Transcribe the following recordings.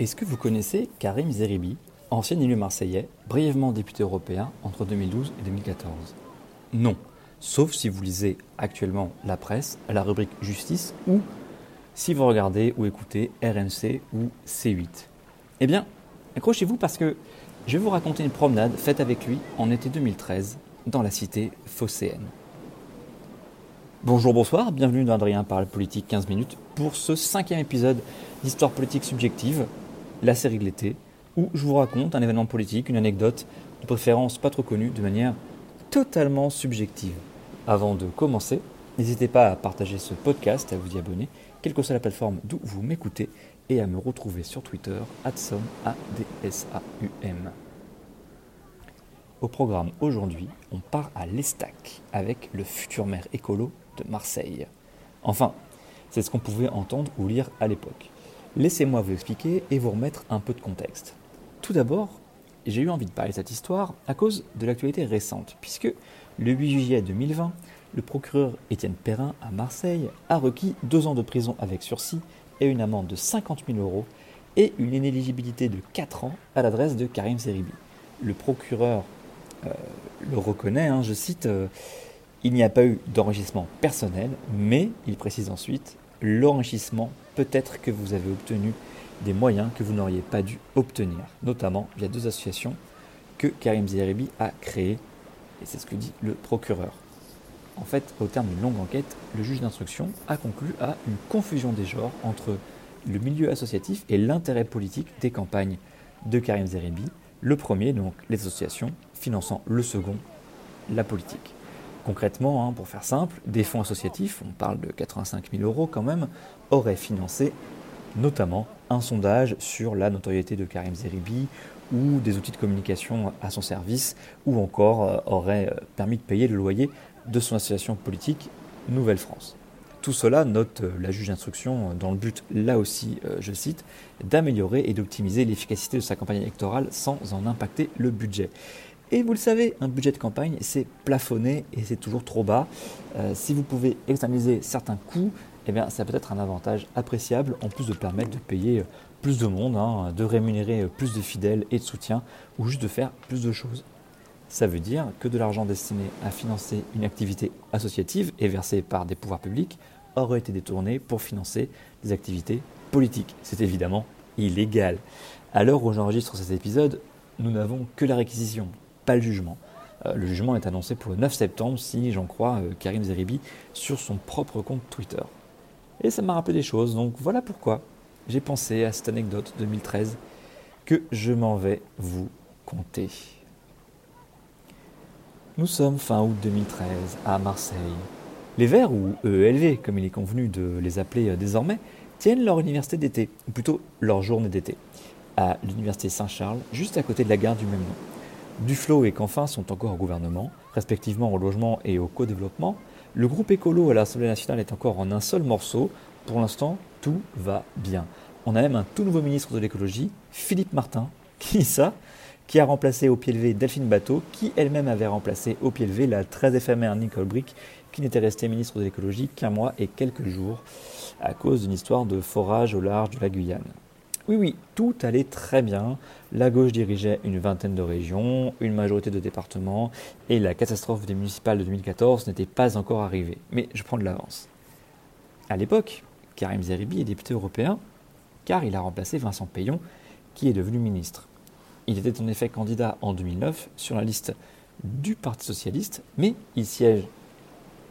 Est-ce que vous connaissez Karim Zeribi, ancien élu marseillais, brièvement député européen entre 2012 et 2014 Non, sauf si vous lisez actuellement la presse, la rubrique justice, ou si vous regardez ou écoutez RMC ou C8. Eh bien, accrochez-vous parce que je vais vous raconter une promenade faite avec lui en été 2013 dans la cité phocéenne. Bonjour, bonsoir, bienvenue dans Adrien parle politique 15 minutes pour ce cinquième épisode d'Histoire politique subjective la série de l'été, où je vous raconte un événement politique, une anecdote, de préférence pas trop connue, de manière totalement subjective. Avant de commencer, n'hésitez pas à partager ce podcast, à vous y abonner, quelle que soit la plateforme d'où vous m'écoutez, et à me retrouver sur Twitter, ADSAUM. Au programme aujourd'hui, on part à l'Estac avec le futur maire écolo de Marseille. Enfin, c'est ce qu'on pouvait entendre ou lire à l'époque. Laissez-moi vous expliquer et vous remettre un peu de contexte. Tout d'abord, j'ai eu envie de parler de cette histoire à cause de l'actualité récente, puisque le 8 juillet 2020, le procureur Étienne Perrin à Marseille a requis deux ans de prison avec sursis et une amende de 50 000 euros et une inéligibilité de 4 ans à l'adresse de Karim Zeribi. Le procureur euh, le reconnaît, hein, je cite, euh, il n'y a pas eu d'enrichissement personnel, mais il précise ensuite, l'enrichissement peut-être que vous avez obtenu des moyens que vous n'auriez pas dû obtenir, notamment via deux associations que Karim Zeribi a créées, et c'est ce que dit le procureur. En fait, au terme d'une longue enquête, le juge d'instruction a conclu à une confusion des genres entre le milieu associatif et l'intérêt politique des campagnes de Karim Zeribi, le premier, donc les associations, finançant le second, la politique. Concrètement, hein, pour faire simple, des fonds associatifs, on parle de 85 000 euros quand même, auraient financé notamment un sondage sur la notoriété de Karim Zeribi ou des outils de communication à son service, ou encore euh, auraient euh, permis de payer le loyer de son association politique Nouvelle France. Tout cela, note euh, la juge d'instruction, dans le but, là aussi, je cite, d'améliorer et d'optimiser l'efficacité de sa campagne électorale sans en impacter le budget. Et vous le savez, un budget de campagne, c'est plafonné et c'est toujours trop bas. Euh, si vous pouvez externaliser certains coûts, eh bien, ça peut être un avantage appréciable, en plus de permettre de payer plus de monde, hein, de rémunérer plus de fidèles et de soutien, ou juste de faire plus de choses. Ça veut dire que de l'argent destiné à financer une activité associative et versé par des pouvoirs publics aurait été détourné pour financer des activités politiques. C'est évidemment illégal. À l'heure où j'enregistre cet épisode, nous n'avons que la réquisition le jugement. Euh, le jugement est annoncé pour le 9 septembre, si j'en crois euh, Karim Zeribi, sur son propre compte Twitter. Et ça m'a rappelé des choses, donc voilà pourquoi j'ai pensé à cette anecdote 2013 que je m'en vais vous conter. Nous sommes fin août 2013 à Marseille. Les Verts, ou EELV comme il est convenu de les appeler euh, désormais, tiennent leur université d'été, ou plutôt leur journée d'été, à l'université Saint-Charles, juste à côté de la gare du même nom. Duflo et Canfin sont encore au gouvernement, respectivement au logement et au co-développement. Le groupe écolo à l'Assemblée nationale est encore en un seul morceau. Pour l'instant, tout va bien. On a même un tout nouveau ministre de l'écologie, Philippe Martin, qui ça qui a remplacé au pied levé Delphine Bateau, qui elle-même avait remplacé au pied levé la très éphémère Nicole Brick, qui n'était restée ministre de l'écologie qu'un mois et quelques jours, à cause d'une histoire de forage au large de la Guyane. Oui, oui, tout allait très bien. La gauche dirigeait une vingtaine de régions, une majorité de départements, et la catastrophe des municipales de 2014 n'était pas encore arrivée. Mais je prends de l'avance. À l'époque, Karim Zeribi est député européen, car il a remplacé Vincent Payon, qui est devenu ministre. Il était en effet candidat en 2009 sur la liste du Parti socialiste, mais il siège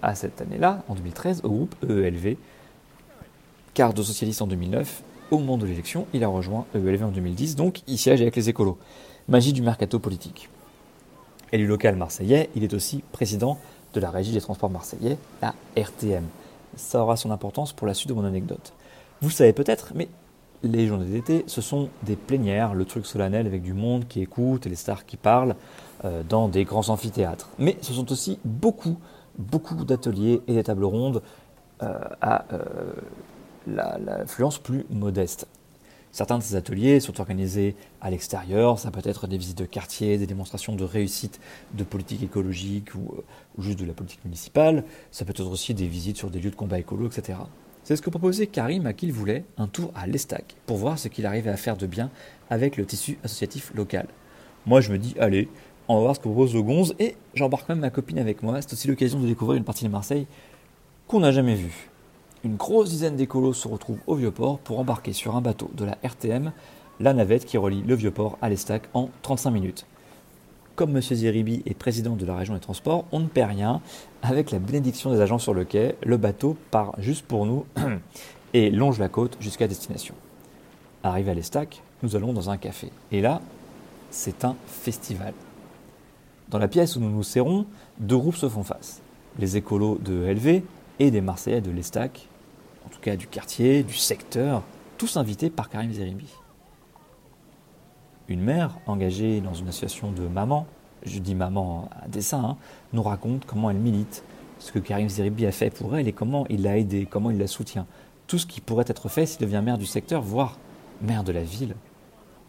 à cette année-là, en 2013, au groupe EELV, car de socialiste en 2009 au moment de l'élection, il a rejoint EELV en 2010, donc il siège avec les écolos. Magie du mercato politique. Élu local marseillais, il est aussi président de la Régie des transports marseillais, la RTM. Ça aura son importance pour la suite de mon anecdote. Vous le savez peut-être, mais les journées d'été, ce sont des plénières, le truc solennel avec du monde qui écoute et les stars qui parlent euh, dans des grands amphithéâtres. Mais ce sont aussi beaucoup, beaucoup d'ateliers et des tables rondes euh, à euh, l'influence plus modeste. Certains de ces ateliers sont organisés à l'extérieur, ça peut être des visites de quartier, des démonstrations de réussite de politique écologique ou, ou, juste de la politique municipale, ça peut être aussi des visites sur des lieux de combat écolo, etc. C'est ce que proposait Karim à qui il voulait, un tour à l'Estac, pour voir ce qu'il arrivait à faire de bien avec le tissu associatif local. Moi je me dis, allez, on va voir ce que propose le Gonze, et j'embarque même ma copine avec moi, c'est aussi l'occasion de découvrir une partie de Marseille qu'on n'a jamais vue. Une grosse dizaine d'écolos se retrouvent au Vieux-Port pour embarquer sur un bateau de la RTM, la navette qui relie le Vieux-Port à l'Estac en 35 minutes comme M. Zeribi est président de la région des transports, on ne perd rien. Avec la bénédiction des agents sur le quai, le bateau part juste pour nous et longe la côte jusqu'à destination. Arrivé à l'Estac, nous allons dans un café. Et là, c'est un festival. Dans la pièce où nous nous serrons, deux groupes se font face. Les écolos de LV et des Marseillais de l'Estac, en tout cas du quartier, du secteur, tous invités par Karim Zeribi une mère engagée dans une association de mamans, je dis maman à dessein, hein, nous raconte comment elle milite, ce que Karim Zeribi a fait pour elle et comment il l'a aidée, comment il la soutient. Tout ce qui pourrait être fait s'il devient maire du secteur, voire maire de la ville.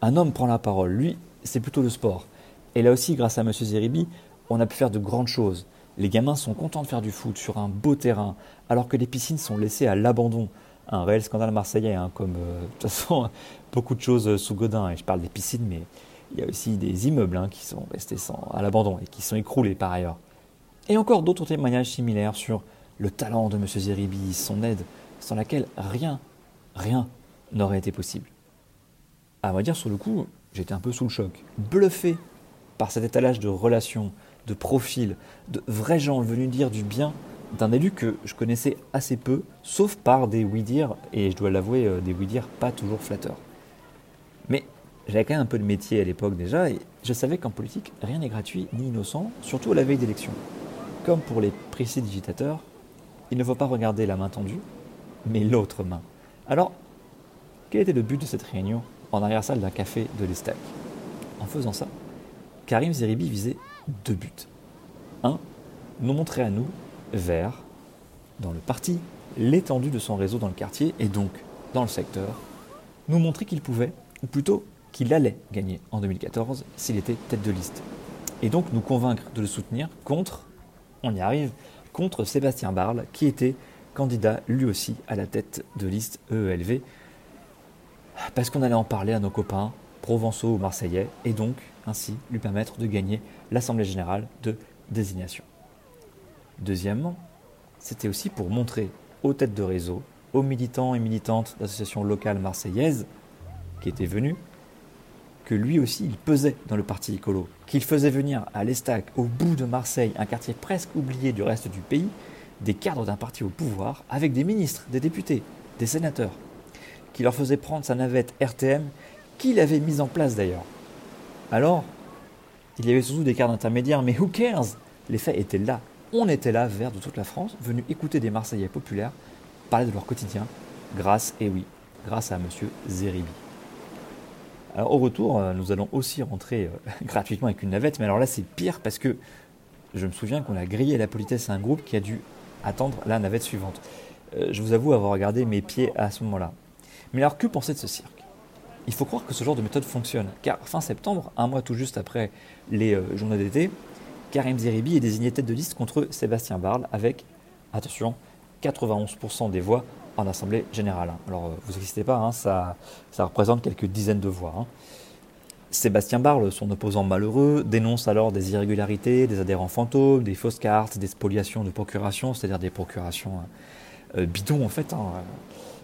Un homme prend la parole, lui, c'est plutôt le sport. Et là aussi, grâce à M. Zeribi, on a pu faire de grandes choses. Les gamins sont contents de faire du foot sur un beau terrain, alors que les piscines sont laissées à l'abandon un réel scandale marseillais, hein, comme euh, de toute façon beaucoup de choses sous Godin. Et je parle des piscines, mais il y a aussi des immeubles hein, qui sont restés à l'abandon et qui sont écroulés par ailleurs. Et encore d'autres témoignages similaires sur le talent de M. Zeribi, son aide, sans laquelle rien, rien n'aurait été possible. À vrai dire, sur le coup, j'étais un peu sous le choc, bluffé par cet étalage de relations, de profils, de vrais gens venus dire du bien d'un élu que je connaissais assez peu, sauf par des oui-dire, et je dois l'avouer, euh, des oui-dire pas toujours flatteurs. Mais j'avais quand même un peu de métier à l'époque déjà, et je savais qu'en politique, rien n'est gratuit ni innocent, surtout à la veille d'élection. Comme pour les précis il ne faut pas regarder la main tendue, mais l'autre main. Alors, quel était le but de cette réunion en arrière-salle d'un café de l'Estac? En faisant ça, Karim Zeribi visait deux buts. Un, nous montrer à nous vers, dans le parti, l'étendue de son réseau dans le quartier et donc dans le secteur, nous montrer qu'il pouvait, ou plutôt qu'il allait gagner en 2014 s'il était tête de liste. Et donc nous convaincre de le soutenir contre, on y arrive, contre Sébastien Barle, qui était candidat lui aussi à la tête de liste EELV, parce qu'on allait en parler à nos copains provençaux ou marseillais, et donc ainsi lui permettre de gagner l'Assemblée générale de désignation. Deuxièmement, c'était aussi pour montrer aux têtes de réseau, aux militants et militantes d'associations locales marseillaises qui étaient venus, que lui aussi il pesait dans le parti écolo, qu'il faisait venir à l'Estac, au bout de Marseille, un quartier presque oublié du reste du pays, des cadres d'un parti au pouvoir, avec des ministres, des députés, des sénateurs, qui leur faisait prendre sa navette RTM, qu'il avait mise en place d'ailleurs. Alors, il y avait surtout des cadres intermédiaires, mais who cares? Les faits étaient là, on était là, vers de toute la France, venus écouter des Marseillais populaires parler de leur quotidien, grâce, et oui, grâce à M. Zeribi. Alors au retour, euh, nous allons aussi rentrer euh, gratuitement avec une navette, mais alors là c'est pire parce que je me souviens qu'on a grillé la politesse à un groupe qui a dû attendre la navette suivante. Euh, je vous avoue avoir regardé mes pieds à ce moment-là. Mais alors que penser de ce cirque? Il faut croire que ce genre de méthode fonctionne, car fin septembre, un mois tout juste après les journées d'été, Karim Zeribi est désigné tête de liste contre Sébastien Barle avec, attention, 91% des voix en Assemblée générale. Alors, vous n'existez pas, hein, ça, représente quelques dizaines de voix. Hein. Sébastien Barle, son opposant malheureux, dénonce alors des irrégularités, des adhérents fantômes, des fausses cartes, des spoliations de procuration, c'est-à-dire des procurations euh, bidons en fait. Hein.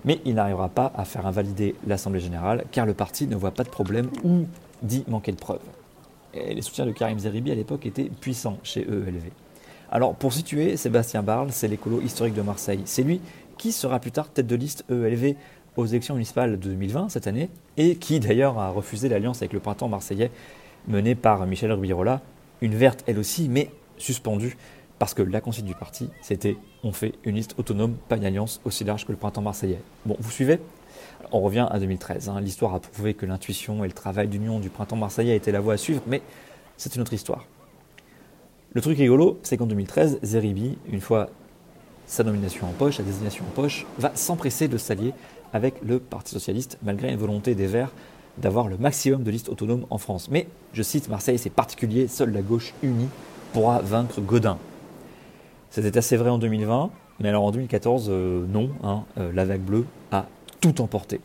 Mais il n'arrivera pas à faire invalider l'Assemblée générale car le parti ne voit pas de problème ou dit manquer de preuves les soutiens de Karim Zeribi à l'époque étaient puissants chez EELV. Alors pour situer, Sébastien Barle, c'est l'écolo historique de Marseille. C'est lui qui sera plus tard tête de liste EELV aux élections municipales de 2020 cette année et qui d'ailleurs a refusé l'alliance avec le printemps marseillais menée par Michel Rubirola, une verte elle aussi, mais suspendue Parce que la consigne du parti, c'était on fait une liste autonome, pas une alliance aussi large que le printemps marseillais. Bon, vous suivez? On revient à 2013. Hein. L'histoire a prouvé que l'intuition et le travail d'union du printemps marseillais étaient la voie à suivre, mais c'est une autre histoire. Le truc rigolo, c'est qu'en 2013, Zeribi, une fois sa nomination en poche, sa désignation en poche, va s'empresser de s'allier avec le Parti socialiste, malgré une volonté des Verts d'avoir le maximum de listes autonomes en France. Mais, je cite, Marseille, c'est particulier, seule la gauche unie pourra vaincre Godin. C'était assez vrai en 2020, mais alors en 2014, euh, non, hein, euh, la vague bleue a tout emporté.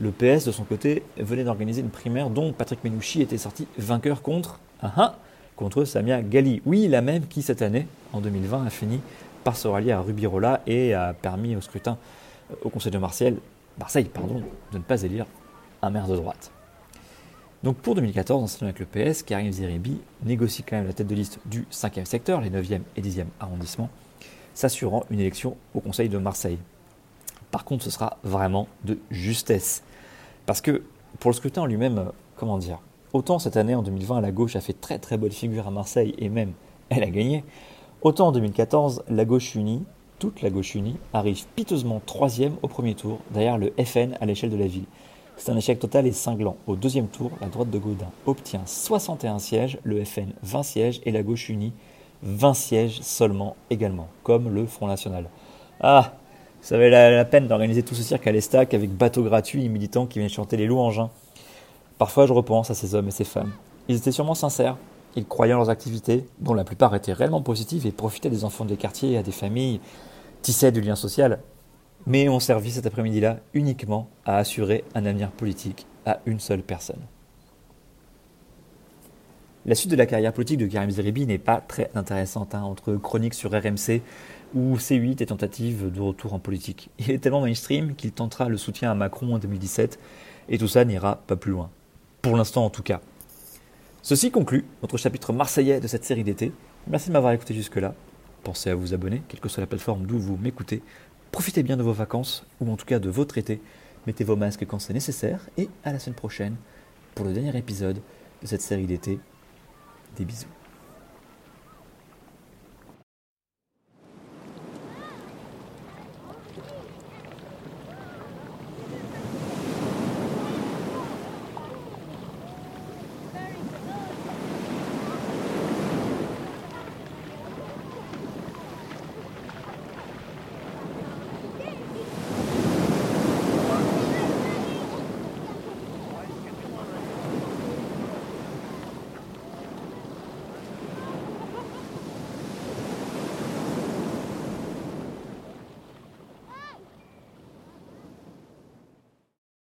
Le PS, de son côté, venait d'organiser une primaire dont Patrick Menouchi était sorti vainqueur contre, ah, ah, Samia Gali. Oui, la même qui, cette année, en 2020, a fini par se rallier à Rubirola et a permis au scrutin euh, au Conseil de Marseille, Marseille pardon, de ne pas élire un maire de droite. Donc pour 2014, en signant avec le PS, Karim Zeribi négocie quand même la tête de liste du 5e secteur, les 9e et 10e arrondissements, s'assurant une élection au Conseil de Marseille. Par contre, ce sera vraiment de justesse. Parce que pour le scrutin en lui-même, comment dire, autant cette année en 2020, la gauche a fait très très bonne figure à Marseille et même elle a gagné, autant en 2014, la gauche unie, toute la gauche unie, arrive piteusement troisième au premier tour, derrière le FN à l'échelle de la ville. C'est un échec total et cinglant. Au deuxième tour, la droite de Gaudin obtient 61 sièges, le FN 20 sièges et la gauche unie 20 sièges seulement également, comme le Front National. Ah, ça valait la, peine d'organiser tout ce cirque à l'Estac avec bateaux gratuits et militants qui viennent chanter les louanges. Hein. Parfois, je repense à ces hommes et ces femmes. Ils étaient sûrement sincères. Ils croyaient en leurs activités, dont la plupart étaient réellement positives et profitaient des enfants des quartiers et à des familles, tissaient du lien social mais ont servi cet après-midi-là uniquement à assurer un avenir politique à une seule personne. La suite de la carrière politique de Karim Zeribi n'est pas très intéressante, hein, entre chroniques sur RMC ou C8 et tentatives de retour en politique. Il est tellement mainstream qu'il tentera le soutien à Macron en 2017, et tout ça n'ira pas plus loin. Pour l'instant en tout cas. Ceci conclut notre chapitre marseillais de cette série d'été. Merci de m'avoir écouté jusque-là. Pensez à vous abonner, quelle que soit la plateforme d'où vous m'écoutez, Profitez bien de vos vacances, ou en tout cas de votre été. Mettez vos masques quand c'est nécessaire, et à la semaine prochaine pour le dernier épisode de cette série d'été. Des bisous.